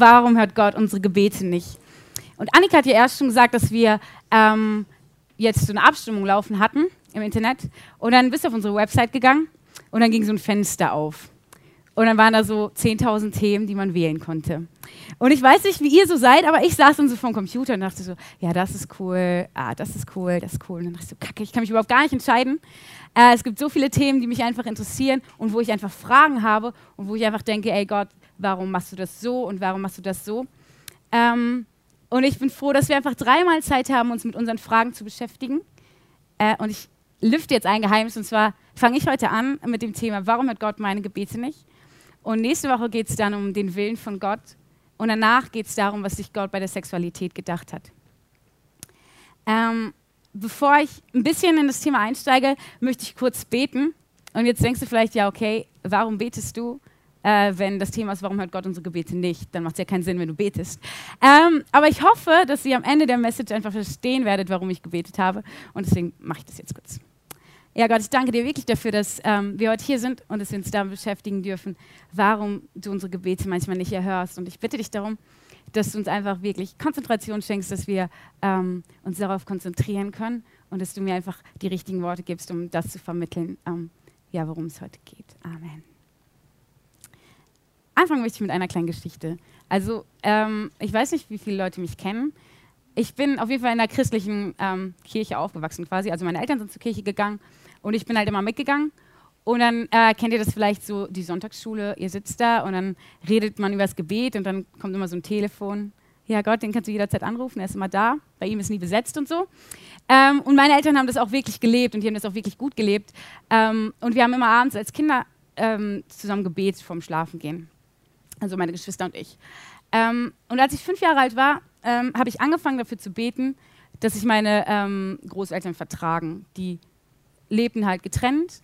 warum hört Gott unsere Gebete nicht? Und Annika hat ja erst schon gesagt, dass wir ähm, jetzt so eine Abstimmung laufen hatten im Internet. Und dann bist du auf unsere Website gegangen und dann ging so ein Fenster auf. Und dann waren da so 10.000 Themen, die man wählen konnte. Und ich weiß nicht, wie ihr so seid, aber ich saß dann so vom Computer und dachte so, ja, das ist cool, ah, das ist cool, das ist cool. Und dann dachte ich so, kacke, ich kann mich überhaupt gar nicht entscheiden. Äh, es gibt so viele Themen, die mich einfach interessieren und wo ich einfach Fragen habe und wo ich einfach denke, ey Gott, warum machst du das so und warum machst du das so? Ähm, und ich bin froh, dass wir einfach dreimal Zeit haben, uns mit unseren Fragen zu beschäftigen. Äh, und ich lüfte jetzt ein Geheimnis und zwar fange ich heute an mit dem Thema, warum hört Gott meine Gebete nicht? Und nächste Woche geht es dann um den Willen von Gott. Und danach geht es darum, was sich Gott bei der Sexualität gedacht hat. Ähm, bevor ich ein bisschen in das Thema einsteige, möchte ich kurz beten. Und jetzt denkst du vielleicht, ja, okay, warum betest du? Äh, wenn das Thema ist, warum hört Gott unsere Gebete nicht? Dann macht es ja keinen Sinn, wenn du betest. Ähm, aber ich hoffe, dass ihr am Ende der Message einfach verstehen werdet, warum ich gebetet habe. Und deswegen mache ich das jetzt kurz. Ja, Gott, ich danke dir wirklich dafür, dass ähm, wir heute hier sind und dass wir uns damit beschäftigen dürfen, warum du unsere Gebete manchmal nicht erhörst. Und ich bitte dich darum, dass du uns einfach wirklich Konzentration schenkst, dass wir ähm, uns darauf konzentrieren können und dass du mir einfach die richtigen Worte gibst, um das zu vermitteln, ähm, ja, worum es heute geht. Amen. Anfangen möchte ich mit einer kleinen Geschichte. Also, ähm, ich weiß nicht, wie viele Leute mich kennen. Ich bin auf jeden Fall in einer christlichen ähm, Kirche aufgewachsen quasi. Also meine Eltern sind zur Kirche gegangen und ich bin halt immer mitgegangen. Und dann äh, kennt ihr das vielleicht so, die Sonntagsschule, ihr sitzt da und dann redet man über das Gebet und dann kommt immer so ein Telefon. Ja, Gott, den kannst du jederzeit anrufen, er ist immer da. Bei ihm ist nie besetzt und so. Ähm, und meine Eltern haben das auch wirklich gelebt und die haben das auch wirklich gut gelebt. Ähm, und wir haben immer abends als Kinder ähm, zusammen gebetet vorm Schlafengehen. Also meine Geschwister und ich. Ähm, und als ich fünf Jahre alt war, ähm, habe ich angefangen dafür zu beten, dass sich meine ähm, Großeltern vertragen. Die lebten halt getrennt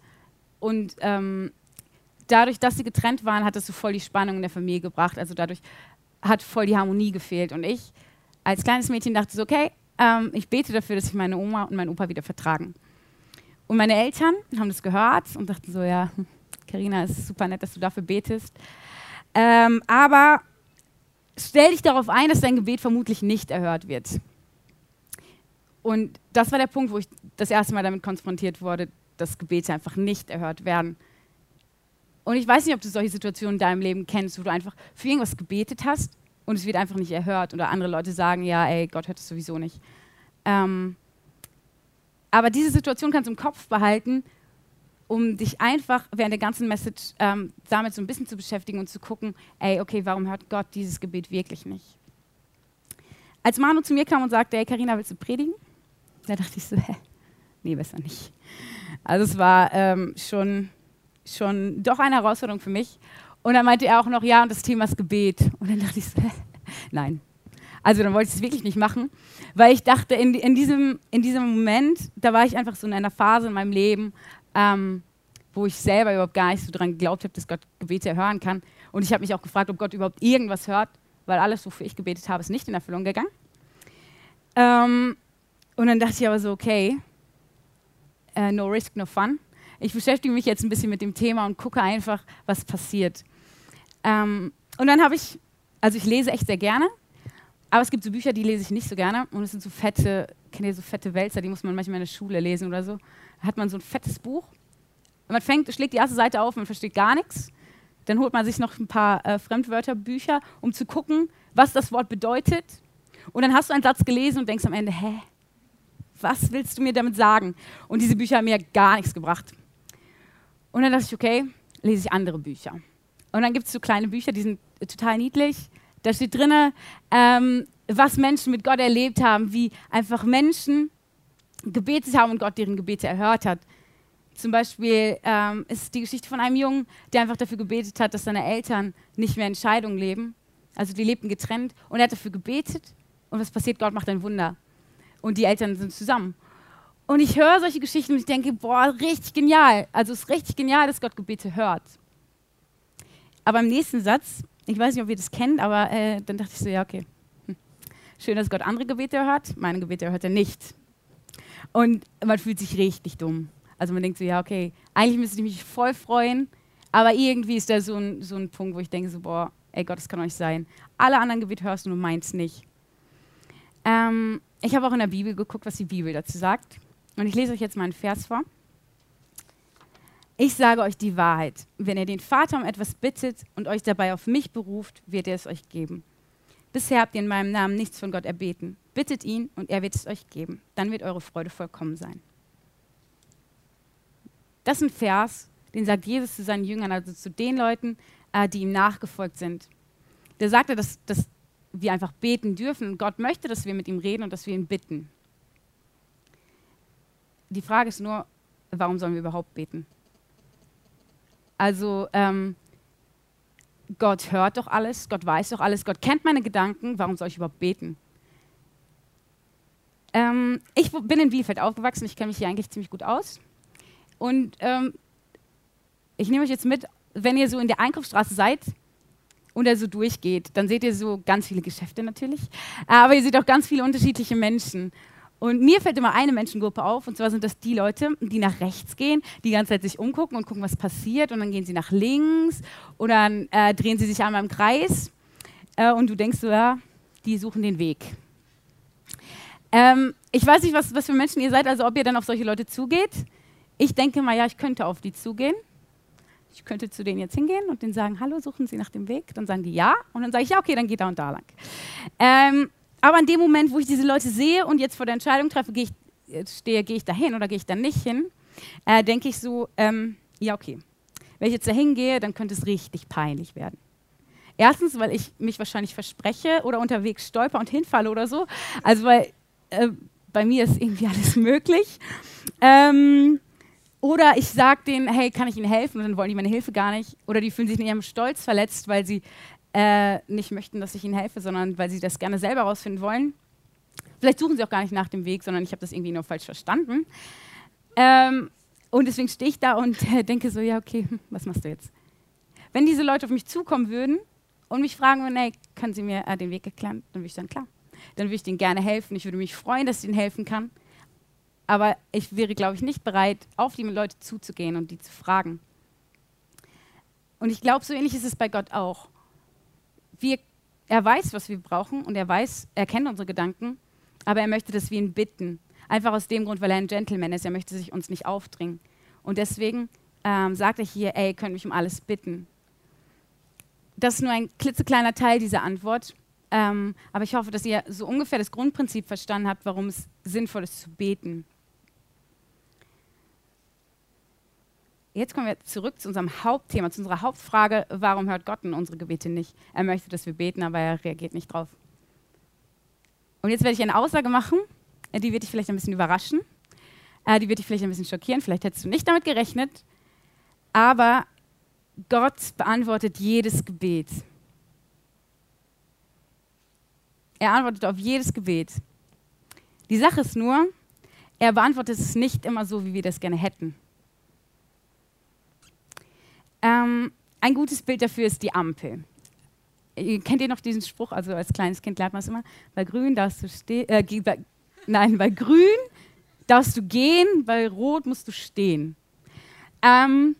und ähm, dadurch, dass sie getrennt waren, hat das so voll die Spannung in der Familie gebracht. Also dadurch hat voll die Harmonie gefehlt. Und ich als kleines Mädchen dachte so, okay, ähm, ich bete dafür, dass sich meine Oma und mein Opa wieder vertragen. Und meine Eltern haben das gehört und dachten so, ja, Karina, es ist super nett, dass du dafür betest. Ähm, aber stell dich darauf ein, dass dein Gebet vermutlich nicht erhört wird. Und das war der Punkt, wo ich das erste Mal damit konfrontiert wurde, dass Gebete einfach nicht erhört werden. Und ich weiß nicht, ob du solche Situationen in deinem Leben kennst, wo du einfach für irgendwas gebetet hast und es wird einfach nicht erhört oder andere Leute sagen, ja, ey, Gott hört es sowieso nicht. Ähm, aber diese Situation kannst du im Kopf behalten, um dich einfach während der ganzen Message ähm, damit so ein bisschen zu beschäftigen und zu gucken, ey, okay, warum hört Gott dieses Gebet wirklich nicht? Als Manu zu mir kam und sagte, ey, Karina, willst du predigen? Da dachte ich so, hä? Nee, besser nicht. Also es war ähm, schon, schon doch eine Herausforderung für mich. Und dann meinte er auch noch, ja, und das Thema ist Gebet. Und dann dachte ich so, hä? nein. Also dann wollte ich es wirklich nicht machen, weil ich dachte, in, in, diesem, in diesem Moment, da war ich einfach so in einer Phase in meinem Leben, ähm, wo ich selber überhaupt gar nicht so dran geglaubt habe, dass Gott Gebete erhören kann. Und ich habe mich auch gefragt, ob Gott überhaupt irgendwas hört, weil alles, wofür ich gebetet habe, ist nicht in Erfüllung gegangen. Ähm, und dann dachte ich aber so, okay, uh, no risk, no fun. Ich beschäftige mich jetzt ein bisschen mit dem Thema und gucke einfach, was passiert. Ähm, und dann habe ich, also ich lese echt sehr gerne, aber es gibt so Bücher, die lese ich nicht so gerne. Und es sind so fette, kennt ihr so fette Wälzer, die muss man manchmal in der Schule lesen oder so. Hat man so ein fettes Buch. Man fängt, schlägt die erste Seite auf, man versteht gar nichts. Dann holt man sich noch ein paar äh, Fremdwörterbücher, um zu gucken, was das Wort bedeutet. Und dann hast du einen Satz gelesen und denkst am Ende, hä, was willst du mir damit sagen? Und diese Bücher haben mir gar nichts gebracht. Und dann dachte ich, okay, lese ich andere Bücher. Und dann gibt es so kleine Bücher, die sind total niedlich. Da steht drin, ähm, was Menschen mit Gott erlebt haben, wie einfach Menschen gebetet haben und Gott deren Gebete erhört hat. Zum Beispiel ähm, ist die Geschichte von einem Jungen, der einfach dafür gebetet hat, dass seine Eltern nicht mehr in Scheidung leben. Also die lebten getrennt und er hat dafür gebetet. Und was passiert? Gott macht ein Wunder und die Eltern sind zusammen. Und ich höre solche Geschichten und ich denke, boah, richtig genial. Also es ist richtig genial, dass Gott Gebete hört. Aber im nächsten Satz, ich weiß nicht, ob ihr das kennt, aber äh, dann dachte ich so, ja, okay. Hm. Schön, dass Gott andere Gebete hört, meine Gebete hört er nicht. Und man fühlt sich richtig dumm. Also man denkt so, ja, okay, eigentlich müsste ich mich voll freuen, aber irgendwie ist da so ein, so ein Punkt, wo ich denke so, boah, ey Gott, das kann nicht sein. Alle anderen Gebete hörst du, nur meins nicht. Ähm, ich habe auch in der Bibel geguckt, was die Bibel dazu sagt. Und ich lese euch jetzt mal einen Vers vor. Ich sage euch die Wahrheit. Wenn ihr den Vater um etwas bittet und euch dabei auf mich beruft, wird er es euch geben. Bisher habt ihr in meinem Namen nichts von Gott erbeten. Bittet ihn und er wird es euch geben. Dann wird eure Freude vollkommen sein. Das ist ein Vers, den sagt Jesus zu seinen Jüngern, also zu den Leuten, äh, die ihm nachgefolgt sind. Der sagte, dass, dass wir einfach beten dürfen und Gott möchte, dass wir mit ihm reden und dass wir ihn bitten. Die Frage ist nur, warum sollen wir überhaupt beten? Also ähm, Gott hört doch alles, Gott weiß doch alles, Gott kennt meine Gedanken, warum soll ich überhaupt beten? Ähm, ich bin in Bielefeld aufgewachsen, ich kenne mich hier eigentlich ziemlich gut aus. Und ähm, ich nehme euch jetzt mit, wenn ihr so in der Einkaufsstraße seid und er so durchgeht, dann seht ihr so ganz viele Geschäfte natürlich, aber ihr seht auch ganz viele unterschiedliche Menschen. Und mir fällt immer eine Menschengruppe auf, und zwar sind das die Leute, die nach rechts gehen, die die ganze Zeit sich umgucken und gucken, was passiert, und dann gehen sie nach links oder dann äh, drehen sie sich einmal im Kreis äh, und du denkst so, ja, die suchen den Weg. Ähm, ich weiß nicht, was, was für Menschen ihr seid, also ob ihr dann auf solche Leute zugeht. Ich denke mal, ja, ich könnte auf die zugehen. Ich könnte zu denen jetzt hingehen und denen sagen, hallo, suchen Sie nach dem Weg? Dann sagen die ja. Und dann sage ich, ja, okay, dann geht da und da lang. Ähm, aber in dem Moment, wo ich diese Leute sehe und jetzt vor der Entscheidung treffe, gehe ich, stehe, gehe ich da hin oder gehe ich da nicht hin, äh, denke ich so, ähm, ja, okay. Wenn ich jetzt da hingehe, dann könnte es richtig peinlich werden. Erstens, weil ich mich wahrscheinlich verspreche oder unterwegs stolper und hinfalle oder so. Also, weil äh, bei mir ist irgendwie alles möglich. Ähm, oder ich sage denen, hey, kann ich Ihnen helfen? Und dann wollen die meine Hilfe gar nicht. Oder die fühlen sich in ihrem Stolz verletzt, weil sie äh, nicht möchten, dass ich ihnen helfe, sondern weil sie das gerne selber herausfinden wollen. Vielleicht suchen sie auch gar nicht nach dem Weg, sondern ich habe das irgendwie nur falsch verstanden. Ähm, und deswegen stehe ich da und äh, denke so, ja, okay, hm, was machst du jetzt? Wenn diese Leute auf mich zukommen würden und mich fragen würden, hey, können Sie mir äh, den Weg erklären, dann würde ich sagen, klar. Dann würde ich denen gerne helfen. Ich würde mich freuen, dass ich ihnen helfen kann. Aber ich wäre, glaube ich, nicht bereit, auf die Leute zuzugehen und die zu fragen. Und ich glaube, so ähnlich ist es bei Gott auch wir, er weiß, was wir brauchen und er weiß, er kennt unsere Gedanken, aber er möchte, dass wir ihn bitten. Einfach aus dem Grund, weil er ein Gentleman ist. Er möchte sich uns nicht aufdringen. Und deswegen ähm, sagt er hier, ey, könnt mich um alles bitten. Das ist nur ein klitzekleiner Teil dieser Antwort. Ähm, aber ich hoffe, dass ihr so ungefähr das Grundprinzip verstanden habt, warum es sinnvoll ist zu beten. Jetzt kommen wir zurück zu unserem Hauptthema, zu unserer Hauptfrage, warum hört Gott in unsere Gebete nicht? Er möchte, dass wir beten, aber er reagiert nicht drauf. Und jetzt werde ich eine Aussage machen, die wird dich vielleicht ein bisschen überraschen, äh, die wird dich vielleicht ein bisschen schockieren, vielleicht hättest du nicht damit gerechnet, aber Gott beantwortet jedes Gebet. Er antwortet auf jedes Gebet. Die Sache ist nur, er beantwortet es nicht immer so, wie wir das gerne hätten. Ähm, ein gutes Bild dafür ist die Ampel. Kennt ihr noch diesen Spruch? Also als kleines Kind lernt man es immer. Bei grün darfst du stehen. Äh, nein, bei grün darfst du gehen, bei rot musst du stehen. Ähm,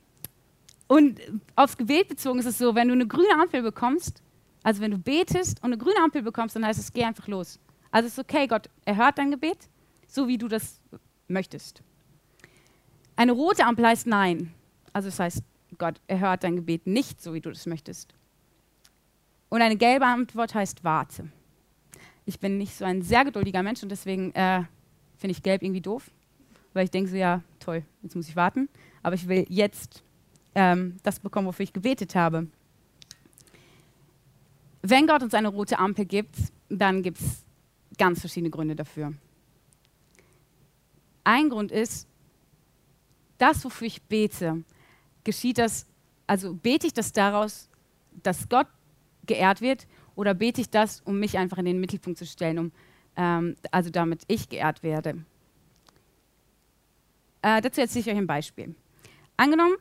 und aufs Gebet bezogen ist es so, wenn du eine grüne Ampel bekommst, also wenn du betest und eine grüne Ampel bekommst, dann heißt es, geh einfach los. Also es ist okay, Gott erhört dein Gebet, so wie du das möchtest. Eine rote Ampel heißt nein. Also es heißt, Gott erhört dein Gebet nicht so, wie du das möchtest. Und eine gelbe Antwort heißt warte. Ich bin nicht so ein sehr geduldiger Mensch und deswegen äh, finde ich gelb irgendwie doof, weil ich denke so, ja, toll, jetzt muss ich warten. Aber ich will jetzt ähm, das bekommen, wofür ich gebetet habe. Wenn Gott uns eine rote Ampel gibt, dann gibt es ganz verschiedene Gründe dafür. Ein Grund ist, das, wofür ich bete, geschieht das, also bete ich das daraus, dass Gott geehrt wird oder bete ich das, um mich einfach in den Mittelpunkt zu stellen, um, ähm, also damit ich geehrt werde? Äh, dazu erzähle ich euch ein Beispiel. Angenommen,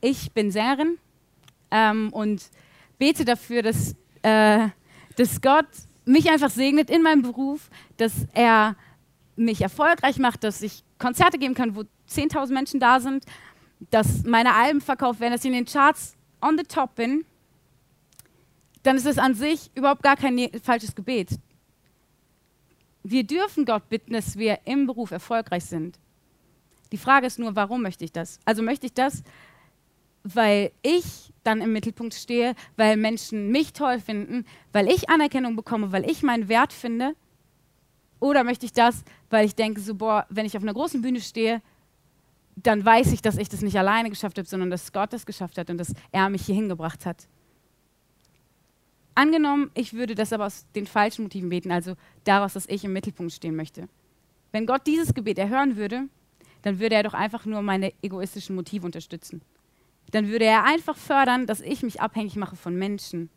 ich bin Sängerin ähm, und bete dafür, dass, äh, dass Gott mich einfach segnet in meinem Beruf, dass er mich erfolgreich macht, dass ich Konzerte geben kann, wo 10.000 Menschen da sind dass meine Alben verkauft werden, dass ich in den Charts on the top bin, dann ist es an sich überhaupt gar kein ne-, falsches Gebet. Wir dürfen Gott bitten, dass wir im Beruf erfolgreich sind. Die Frage ist nur, warum möchte ich das? Also möchte ich das, weil ich dann im Mittelpunkt stehe, weil Menschen mich toll finden, weil ich Anerkennung bekomme, weil ich meinen Wert finde? Oder möchte ich das, weil ich denke, so, boah, wenn ich auf einer großen Bühne stehe, dann weiß ich, dass ich das nicht alleine geschafft habe, sondern dass Gott das geschafft hat und dass er mich hier hingebracht hat. Angenommen, ich würde das aber aus den falschen Motiven beten, also daraus, dass ich im Mittelpunkt stehen möchte. Wenn Gott dieses Gebet erhören würde, dann würde er doch einfach nur meine egoistischen Motive unterstützen. Dann würde er einfach fördern, dass ich mich abhängig mache von Menschen.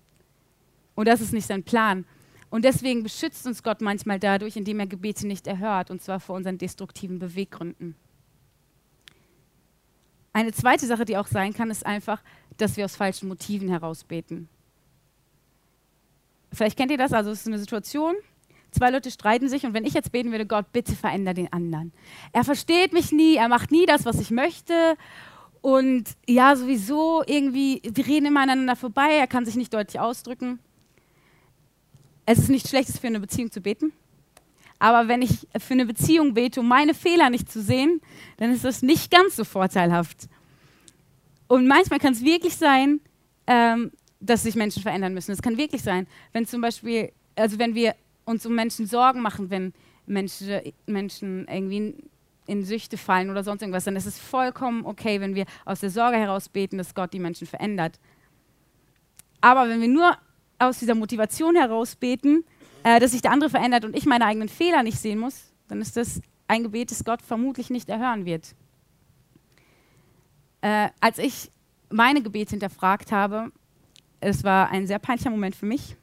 Und das ist nicht sein Plan. Und deswegen beschützt uns Gott manchmal dadurch, indem er Gebete nicht erhört, und zwar vor unseren destruktiven Beweggründen. Eine zweite Sache, die auch sein kann, ist einfach, dass wir aus falschen Motiven heraus beten. Vielleicht kennt ihr das, also es ist eine Situation, zwei Leute streiten sich und wenn ich jetzt beten würde, Gott, bitte veränder den anderen. Er versteht mich nie, er macht nie das, was ich möchte und ja, sowieso irgendwie, wir reden immer aneinander vorbei, er kann sich nicht deutlich ausdrücken. Es ist nichts Schlechtes für eine Beziehung zu beten. Aber wenn ich für eine Beziehung bete, um meine Fehler nicht zu sehen, dann ist das nicht ganz so vorteilhaft. Und manchmal kann es wirklich sein, ähm, dass sich Menschen verändern müssen. Es kann wirklich sein, wenn zum Beispiel, also wenn wir uns um Menschen Sorgen machen, wenn Menschen, Menschen irgendwie in Süchte fallen oder sonst irgendwas, dann ist es vollkommen okay, wenn wir aus der Sorge heraus beten, dass Gott die Menschen verändert. Aber wenn wir nur aus dieser Motivation heraus beten, äh, dass sich der andere verändert und ich meine eigenen Fehler nicht sehen muss, dann ist das ein Gebet, das Gott vermutlich nicht erhören wird. Äh, als ich meine Gebete hinterfragt habe, es war ein sehr peinlicher Moment für mich,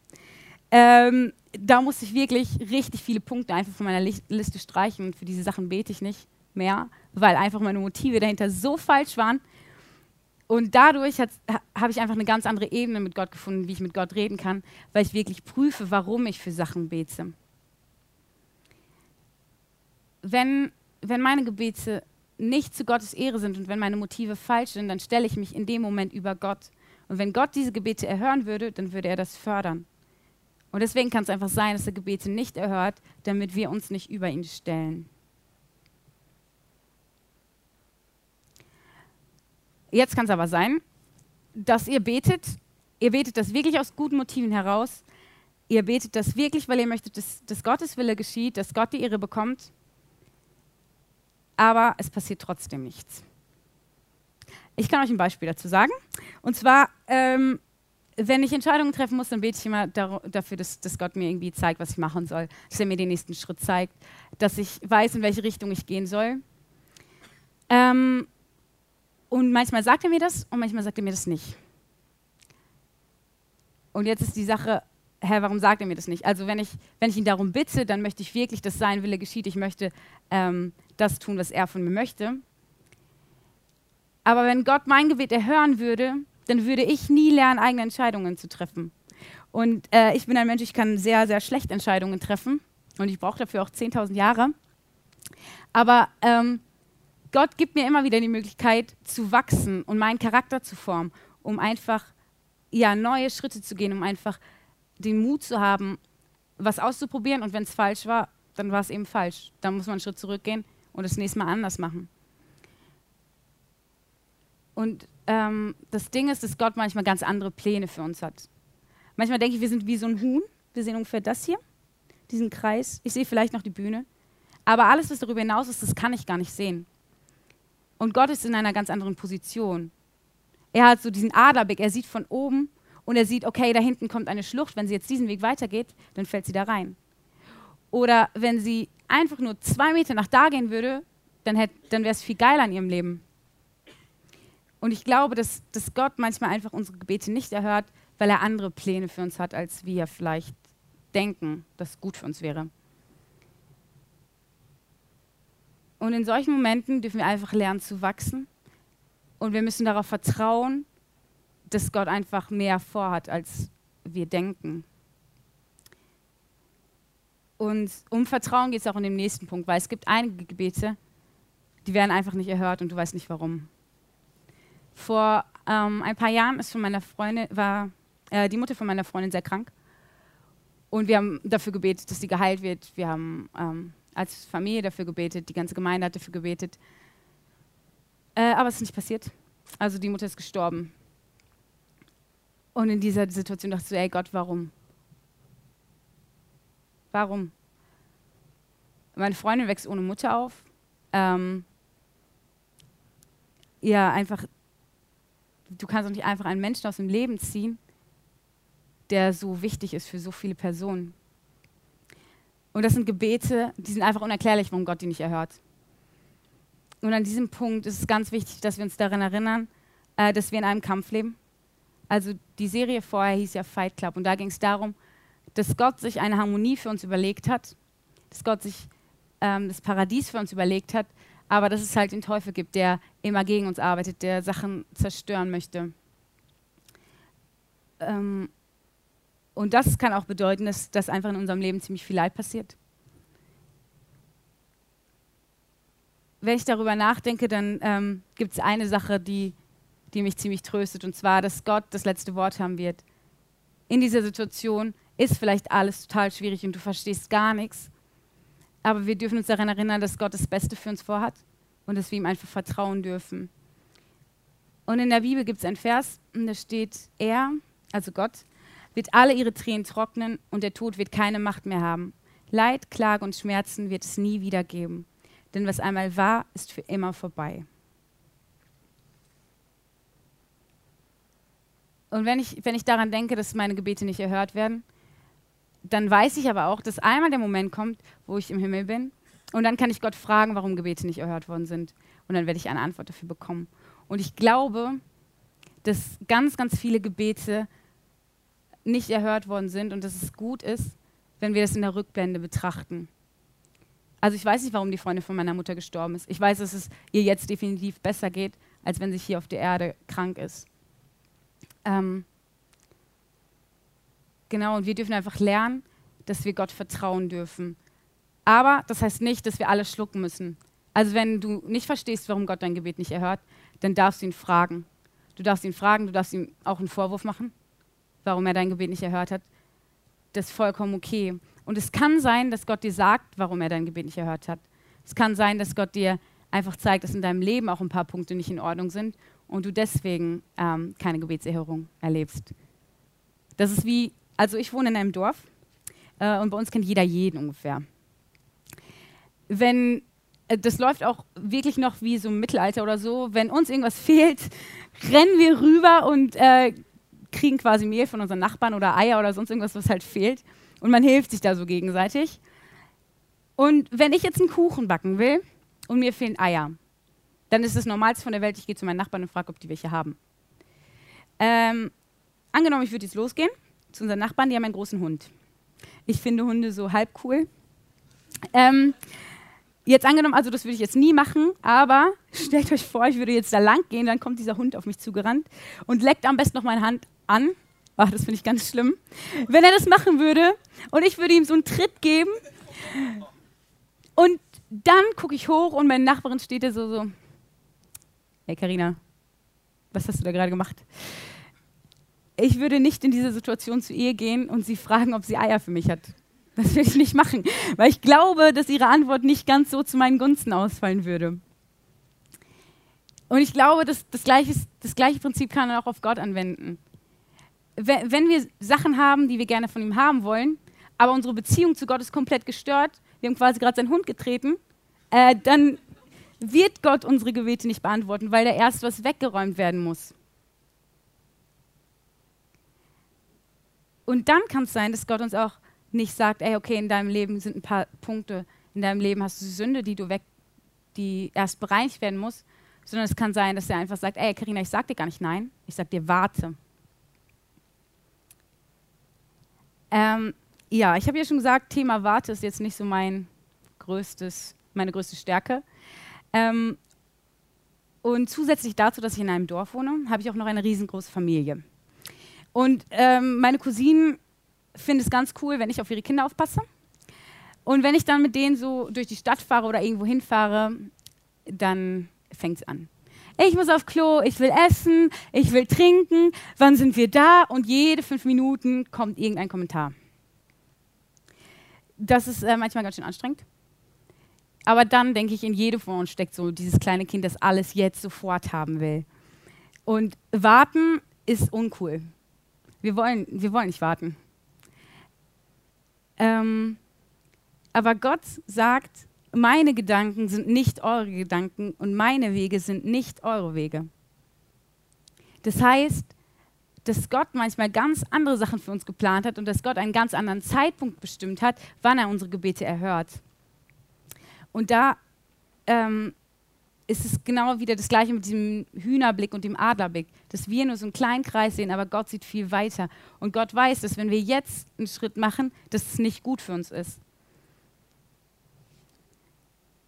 ähm, da musste ich wirklich richtig viele Punkte einfach von meiner Liste streichen und für diese Sachen bete ich nicht mehr, weil einfach meine Motive dahinter so falsch waren. Und dadurch habe ich einfach eine ganz andere Ebene mit Gott gefunden, wie ich mit Gott reden kann, weil ich wirklich prüfe, warum ich für Sachen bete. Wenn, wenn meine Gebete nicht zu Gottes Ehre sind und wenn meine Motive falsch sind, dann stelle ich mich in dem Moment über Gott. Und wenn Gott diese Gebete erhören würde, dann würde er das fördern. Und deswegen kann es einfach sein, dass er Gebete nicht erhört, damit wir uns nicht über ihn stellen. Jetzt kann es aber sein, dass ihr betet, ihr betet das wirklich aus guten Motiven heraus, ihr betet das wirklich, weil ihr möchtet, dass, dass Gottes Wille geschieht, dass Gott die Ehre bekommt, aber es passiert trotzdem nichts. Ich kann euch ein Beispiel dazu sagen. Und zwar, ähm, wenn ich Entscheidungen treffen muss, dann bete ich immer dafür, dass, dass, Gott mir irgendwie zeigt, was ich machen soll, dass er mir den nächsten Schritt zeigt, dass ich weiß, in welche Richtung ich gehen soll. Ähm, und manchmal sagt er mir das und manchmal sagt er mir das nicht. Und jetzt ist die Sache, hä, warum sagt er mir das nicht? Also wenn ich, wenn ich ihn darum bitte, dann möchte ich wirklich, dass sein Wille geschieht. Ich möchte ähm, das tun, was er von mir möchte. Aber wenn Gott mein Gebet erhören würde, dann würde ich nie lernen, eigene Entscheidungen zu treffen. Und äh, ich bin ein Mensch, ich kann sehr, sehr schlecht Entscheidungen treffen. Und ich brauche dafür auch 10.000 Jahre. Aber ähm, Gott gibt mir immer wieder die Möglichkeit zu wachsen und meinen Charakter zu formen, um einfach ja, neue Schritte zu gehen, um einfach den Mut zu haben, was auszuprobieren. Und wenn es falsch war, dann war es eben falsch. Dann muss man einen Schritt zurückgehen und das nächste Mal anders machen. Und ähm, das Ding ist, dass Gott manchmal ganz andere Pläne für uns hat. Manchmal denke ich, wir sind wie so ein Huhn. Wir sehen ungefähr das hier, diesen Kreis. Ich sehe vielleicht noch die Bühne. Aber alles, was darüber hinaus ist, das kann ich gar nicht sehen. Und Gott ist in einer ganz anderen Position. Er hat so diesen Adlerblick, er sieht von oben und er sieht, okay, da hinten kommt eine Schlucht, wenn sie jetzt diesen Weg weitergeht, dann fällt sie da rein. Oder wenn sie einfach nur zwei Meter nach da gehen würde, dann, dann wäre es viel geiler in ihrem Leben. Und ich glaube, dass, dass Gott manchmal einfach unsere Gebete nicht erhört, weil er andere Pläne für uns hat, als wir vielleicht denken, dass gut für uns wäre. Und in solchen Momenten dürfen wir einfach lernen zu wachsen. Und wir müssen darauf vertrauen, dass Gott einfach mehr vorhat, als wir denken. Und um Vertrauen geht es auch in dem nächsten Punkt, weil es gibt einige Gebete, die werden einfach nicht erhört und du weißt nicht warum. Vor ähm, ein paar Jahren ist von meiner Freundin, war äh, die Mutter von meiner Freundin sehr krank. Und wir haben dafür gebetet, dass sie geheilt wird. Wir haben ähm, als Familie dafür gebetet, die ganze Gemeinde hat dafür gebetet. Äh, aber es ist nicht passiert. Also die Mutter ist gestorben. Und in dieser Situation dachte ich so, ey Gott, warum? Warum? Meine Freundin wächst ohne Mutter auf. Ähm, ja, einfach, du kannst doch nicht einfach einen Menschen aus dem Leben ziehen, der so wichtig ist für so viele Personen. Und das sind Gebete, die sind einfach unerklärlich, warum Gott die nicht erhört. Und an diesem Punkt ist es ganz wichtig, dass wir uns daran erinnern, äh, dass wir in einem Kampf leben. Also die Serie vorher hieß ja Fight Club und da ging es darum, dass Gott sich eine Harmonie für uns überlegt hat, dass Gott sich ähm, das Paradies für uns überlegt hat, aber dass es halt den Teufel gibt, der immer gegen uns arbeitet, der Sachen zerstören möchte. Ähm, und das kann auch bedeuten, dass, dass einfach in unserem Leben ziemlich viel Leid passiert. Wenn ich darüber nachdenke, dann ähm, gibt es eine Sache, die, die mich ziemlich tröstet, und zwar, dass Gott das letzte Wort haben wird. In dieser Situation ist vielleicht alles total schwierig und du verstehst gar nichts, aber wir dürfen uns daran erinnern, dass Gott das Beste für uns vorhat und dass wir ihm einfach vertrauen dürfen. Und in der Bibel gibt es einen Vers, und da steht, er, also Gott, wird alle ihre Tränen trocknen und der Tod wird keine Macht mehr haben. Leid, Klage und Schmerzen wird es nie wieder geben. Denn was einmal war, ist für immer vorbei. Und wenn ich, wenn ich daran denke, dass meine Gebete nicht erhört werden, dann weiß ich aber auch, dass einmal der Moment kommt, wo ich im Himmel bin. Und dann kann ich Gott fragen, warum Gebete nicht erhört worden sind. Und dann werde ich eine Antwort dafür bekommen. Und ich glaube, dass ganz, ganz viele Gebete nicht erhört worden sind und dass es gut ist, wenn wir das in der Rückblende betrachten. Also ich weiß nicht, warum die Freundin von meiner Mutter gestorben ist. Ich weiß, dass es ihr jetzt definitiv besser geht, als wenn sie hier auf der Erde krank ist. Ähm genau, und wir dürfen einfach lernen, dass wir Gott vertrauen dürfen. Aber das heißt nicht, dass wir alles schlucken müssen. Also wenn du nicht verstehst, warum Gott dein Gebet nicht erhört, dann darfst du ihn fragen. Du darfst ihn fragen, du darfst ihm auch einen Vorwurf machen warum er dein Gebet nicht erhört hat. Das ist vollkommen okay. Und es kann sein, dass Gott dir sagt, warum er dein Gebet nicht erhört hat. Es kann sein, dass Gott dir einfach zeigt, dass in deinem Leben auch ein paar Punkte nicht in Ordnung sind und du deswegen ähm, keine Gebetserhörung erlebst. Das ist wie, also ich wohne in einem Dorf äh, und bei uns kennt jeder jeden ungefähr. Wenn, äh, das läuft auch wirklich noch wie so im Mittelalter oder so, wenn uns irgendwas fehlt, rennen wir rüber und äh, kriegen quasi Mehl von unseren Nachbarn oder Eier oder sonst irgendwas, was halt fehlt. Und man hilft sich da so gegenseitig. Und wenn ich jetzt einen Kuchen backen will und mir fehlen Eier, dann ist das Normalste von der Welt, ich gehe zu meinen Nachbarn und frage, ob die welche haben. Ähm, angenommen, ich würde jetzt losgehen zu unseren Nachbarn, die haben einen großen Hund. Ich finde Hunde so halb cool. Ähm, jetzt angenommen, also das würde ich jetzt nie machen, aber stellt euch vor, ich würde jetzt da lang gehen, dann kommt dieser Hund auf mich zugerannt und leckt am besten noch meine Hand an. Ach, das finde ich ganz schlimm. Wenn er das machen würde und ich würde ihm so einen Tritt geben und dann gucke ich hoch und meine Nachbarin steht da so, so, hey Karina, was hast du da gerade gemacht? Ich würde nicht in diese Situation zu ihr gehen und sie fragen, ob sie Eier für mich hat. Das würde ich nicht machen, weil ich glaube, dass ihre Antwort nicht ganz so zu meinen Gunsten ausfallen würde. Und ich glaube, dass das gleiche, das gleiche Prinzip kann man auch auf Gott anwenden wenn wir Sachen haben, die wir gerne von ihm haben wollen, aber unsere Beziehung zu Gott ist komplett gestört, wir haben quasi gerade seinen Hund getreten, äh, dann wird Gott unsere Gebete nicht beantworten, weil da erst was weggeräumt werden muss. Und dann kann es sein, dass Gott uns auch nicht sagt, ey, okay, in deinem Leben sind ein paar Punkte, in deinem Leben hast du Sünde, die du weg, die erst bereinigt werden muss, sondern es kann sein, dass er einfach sagt, ey, Karina, ich sag dir gar nicht nein, ich sag dir warte. Ähm, ja, ich habe ja schon gesagt, Thema Warte ist jetzt nicht so mein größtes, meine größte Stärke. Ähm, und zusätzlich dazu, dass ich in einem Dorf wohne, habe ich auch noch eine riesengroße Familie. Und ähm, meine Cousinen finden es ganz cool, wenn ich auf ihre Kinder aufpasse. Und wenn ich dann mit denen so durch die Stadt fahre oder irgendwo hinfahre, dann fängt es an. Ich muss auf Klo, ich will essen, ich will trinken, wann sind wir da? Und jede fünf Minuten kommt irgendein Kommentar. Das ist äh, manchmal ganz schön anstrengend. Aber dann denke ich, in jedem von uns steckt so dieses kleine Kind, das alles jetzt sofort haben will. Und warten ist uncool. Wir wollen, wir wollen nicht warten. Ähm, aber Gott sagt, meine Gedanken sind nicht eure Gedanken und meine Wege sind nicht eure Wege. Das heißt, dass Gott manchmal ganz andere Sachen für uns geplant hat und dass Gott einen ganz anderen Zeitpunkt bestimmt hat, wann er unsere Gebete erhört. Und da ähm, ist es genau wieder das Gleiche mit diesem Hühnerblick und dem Adlerblick, dass wir nur so einen kleinen Kreis sehen, aber Gott sieht viel weiter. Und Gott weiß, dass wenn wir jetzt einen Schritt machen, dass es nicht gut für uns ist.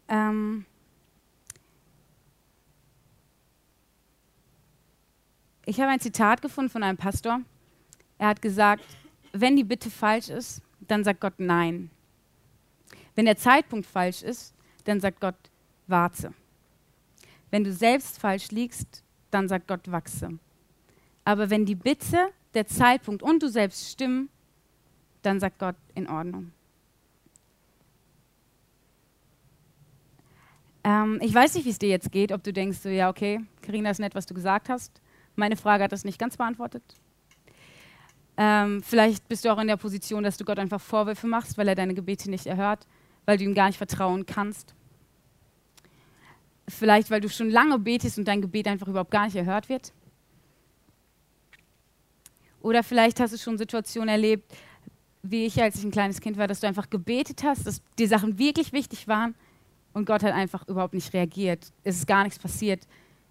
Ähm ich habe ein Zitat gefunden von einem Pastor. Er hat gesagt, wenn die Bitte falsch ist, dann sagt Gott Nein. Wenn der Zeitpunkt falsch ist, dann sagt Gott, warte. Wenn du selbst falsch liegst, dann sagt Gott, wachse. Aber wenn die Bitte, der Zeitpunkt und du selbst stimmen, dann sagt Gott, in Ordnung. Ähm, ich weiß nicht, wie es dir jetzt geht, ob du denkst, so, ja, okay, Karina ist nett, was du gesagt hast. Meine Frage hat das nicht ganz beantwortet. Ähm, vielleicht bist du auch in der Position, dass du Gott einfach Vorwürfe machst, weil er deine Gebete nicht erhört, weil du ihm gar nicht vertrauen kannst. Vielleicht, weil du schon lange betest und dein Gebet einfach überhaupt gar nicht erhört wird. Oder vielleicht hast du schon Situationen erlebt, wie ich, als ich ein kleines Kind war, dass du einfach gebetet hast, dass dir Sachen wirklich wichtig waren und Gott hat einfach überhaupt nicht reagiert. Es ist gar nichts passiert.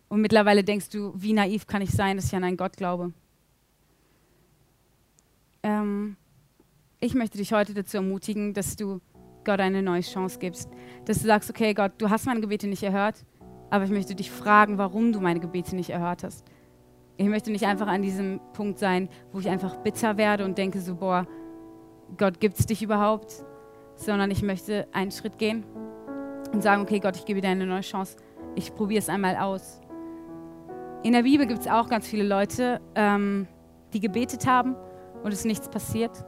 Und mittlerweile denkst du, wie naiv kann ich sein, dass ich an einen Gott glaube. Ähm, ich möchte dich heute dazu ermutigen, dass du Gott eine neue Chance gibst. Dass du sagst, okay, Gott, du hast meine Gebete nicht erhört, aber ich möchte dich fragen, warum du meine Gebete nicht erhört hast. Ich möchte nicht einfach an diesem Punkt sein, wo ich einfach bitter werde und denke so, boah, Gott, gibt es dich überhaupt? Sondern ich möchte einen Schritt gehen und sagen, okay, Gott, ich gebe dir eine neue Chance. Ich probiere es einmal aus. In der Bibel gibt es auch ganz viele Leute, ähm, die gebetet haben und es ist nichts passiert.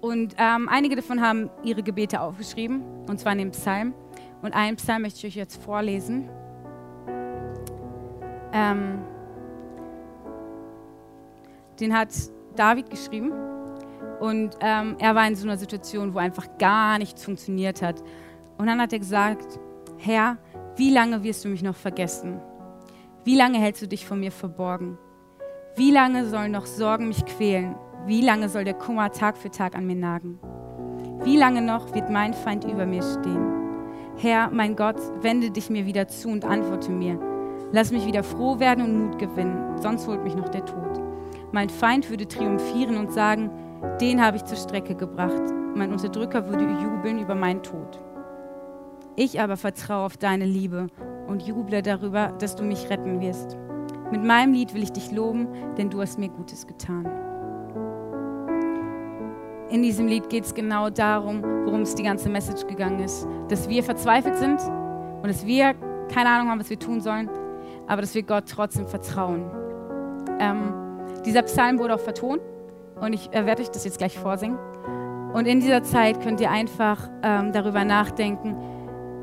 Und ähm, einige davon haben ihre Gebete aufgeschrieben, und zwar in dem Psalm. Und einen Psalm möchte ich euch jetzt vorlesen. Ähm, den hat David geschrieben. Und ähm, er war in so einer Situation, wo einfach gar nichts funktioniert hat. Und dann hat er gesagt, Herr, wie lange wirst du mich noch vergessen? Wie lange hältst du dich von mir verborgen? Wie lange sollen noch Sorgen mich quälen? Wie lange soll der Kummer Tag für Tag an mir nagen? Wie lange noch wird mein Feind über mir stehen? Herr, mein Gott, wende dich mir wieder zu und antworte mir. Lass mich wieder froh werden und Mut gewinnen, sonst holt mich noch der Tod. Mein Feind würde triumphieren und sagen, den habe ich zur Strecke gebracht. Mein Unterdrücker würde jubeln über meinen Tod. Ich aber vertraue auf deine Liebe und juble darüber, dass du mich retten wirst. Mit meinem Lied will ich dich loben, denn du hast mir Gutes getan. In diesem Lied geht es genau darum, worum es die ganze Message gegangen ist. Dass wir verzweifelt sind und dass wir keine Ahnung haben, was wir tun sollen, aber dass wir Gott trotzdem vertrauen. Ähm, dieser Psalm wurde auch vertont und ich äh, werde euch das jetzt gleich vorsingen. Und in dieser Zeit könnt ihr einfach ähm, darüber nachdenken,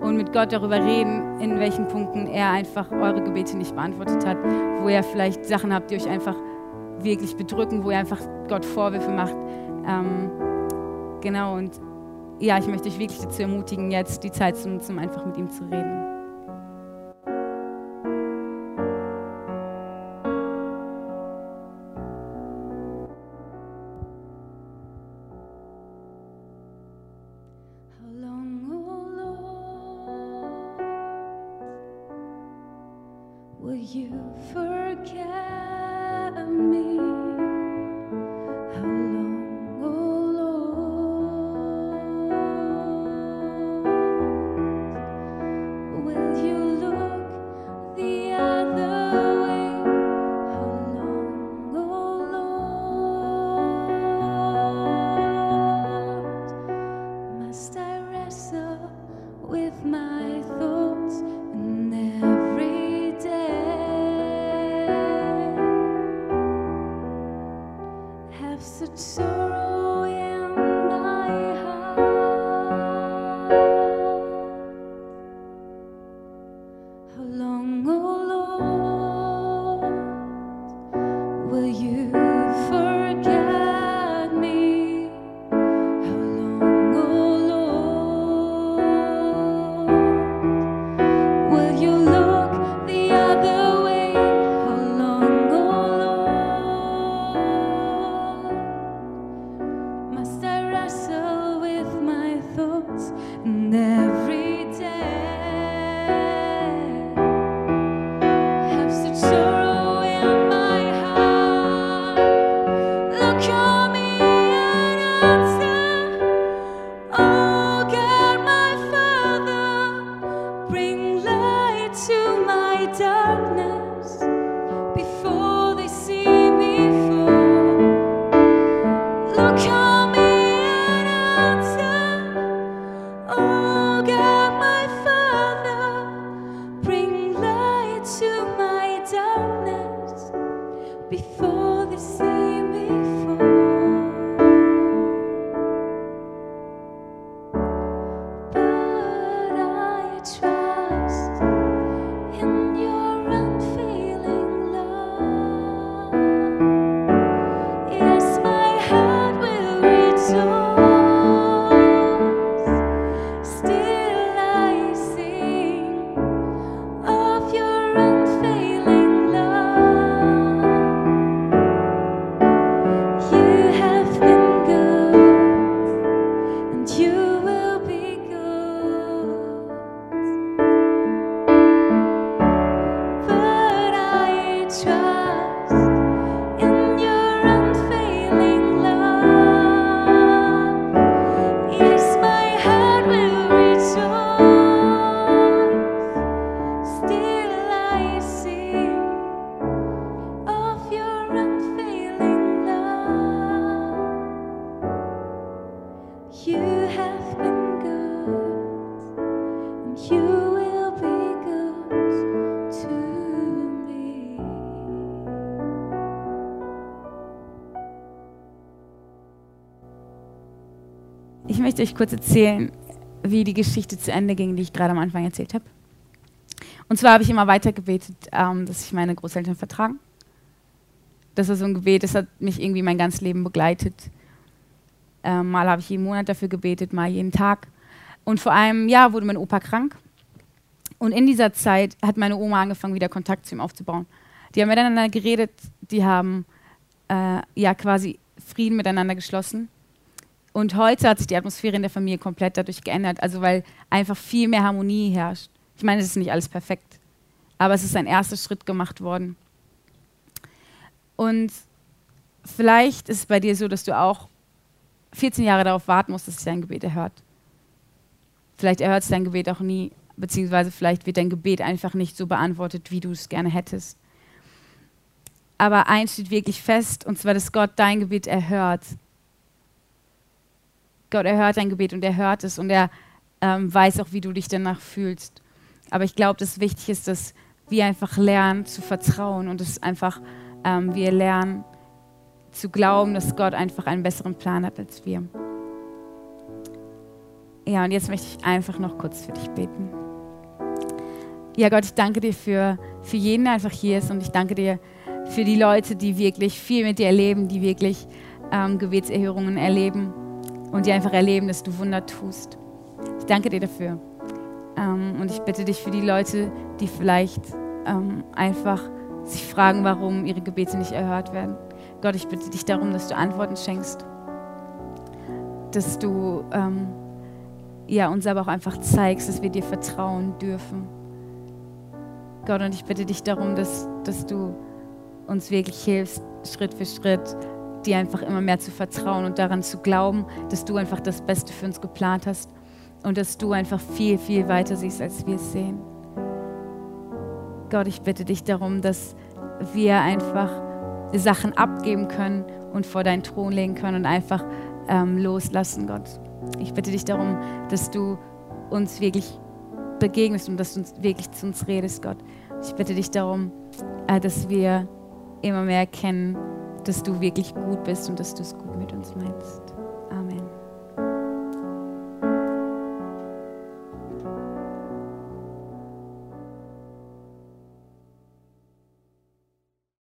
und mit Gott darüber reden, in welchen Punkten er einfach eure Gebete nicht beantwortet hat, wo ihr vielleicht Sachen habt, die euch einfach wirklich bedrücken, wo ihr einfach Gott Vorwürfe macht. Ähm, genau, und ja, ich möchte euch wirklich dazu ermutigen, jetzt die Zeit zu nutzen, um einfach mit ihm zu reden. Ich möchte euch kurz erzählen, wie die Geschichte zu Ende ging, die ich gerade am Anfang erzählt habe. Und zwar habe ich immer weiter gebetet, ähm, dass sich meine Großeltern vertragen. Das war so ein Gebet, das hat mich irgendwie mein ganzes Leben begleitet. Ähm, mal habe ich jeden Monat dafür gebetet, mal jeden Tag. Und vor einem Jahr wurde mein Opa krank. Und in dieser Zeit hat meine Oma angefangen, wieder Kontakt zu ihm aufzubauen. Die haben miteinander geredet, die haben äh, ja quasi Frieden miteinander geschlossen. Und heute hat sich die Atmosphäre in der Familie komplett dadurch geändert, also weil einfach viel mehr Harmonie herrscht. Ich meine, es ist nicht alles perfekt, aber es ist ein erster Schritt gemacht worden. Und vielleicht ist es bei dir so, dass du auch 14 Jahre darauf warten musst, dass sich dein Gebet erhört. Vielleicht erhört sich dein Gebet auch nie, beziehungsweise vielleicht wird dein Gebet einfach nicht so beantwortet, wie du es gerne hättest. Aber eins steht wirklich fest, und zwar, dass Gott dein Gebet erhört. Gott erhört dein Gebet und er hört es und er ähm, weiß auch, wie du dich danach fühlst. Aber ich glaube, dass wichtig ist, dass wir einfach lernen zu vertrauen und dass einfach ähm, wir lernen zu glauben, dass Gott einfach einen besseren Plan hat als wir. Ja, und jetzt möchte ich einfach noch kurz für dich beten. Ja, Gott, ich danke dir für, für jeden, der einfach hier ist und ich danke dir für die Leute, die wirklich viel mit dir erleben, die wirklich ähm, Gebetserhörungen erleben und die einfach erleben, dass du Wunder tust. Ich danke dir dafür. Ähm, und ich bitte dich für die Leute, die vielleicht ähm, einfach sich fragen, warum ihre Gebete nicht erhört werden. Gott, ich bitte dich darum, dass du Antworten schenkst, dass du ähm, ja, uns aber auch einfach zeigst, dass wir dir vertrauen dürfen. Gott, und ich bitte dich darum, dass, dass du uns wirklich hilfst, Schritt für Schritt, dir einfach immer mehr zu vertrauen und daran zu glauben, dass du einfach das Beste für uns geplant hast und dass du einfach viel, viel weiter siehst, als wir es sehen. Gott, ich bitte dich darum, dass wir einfach Sachen abgeben können und vor deinen Thron legen können und einfach ähm, loslassen, Gott. Ich bitte dich darum, dass du uns wirklich begegnest und dass du uns wirklich zu uns redest, Gott. Ich bitte dich darum, äh, dass wir immer mehr erkennen, dass du wirklich gut bist und dass du es gut mit uns meinst.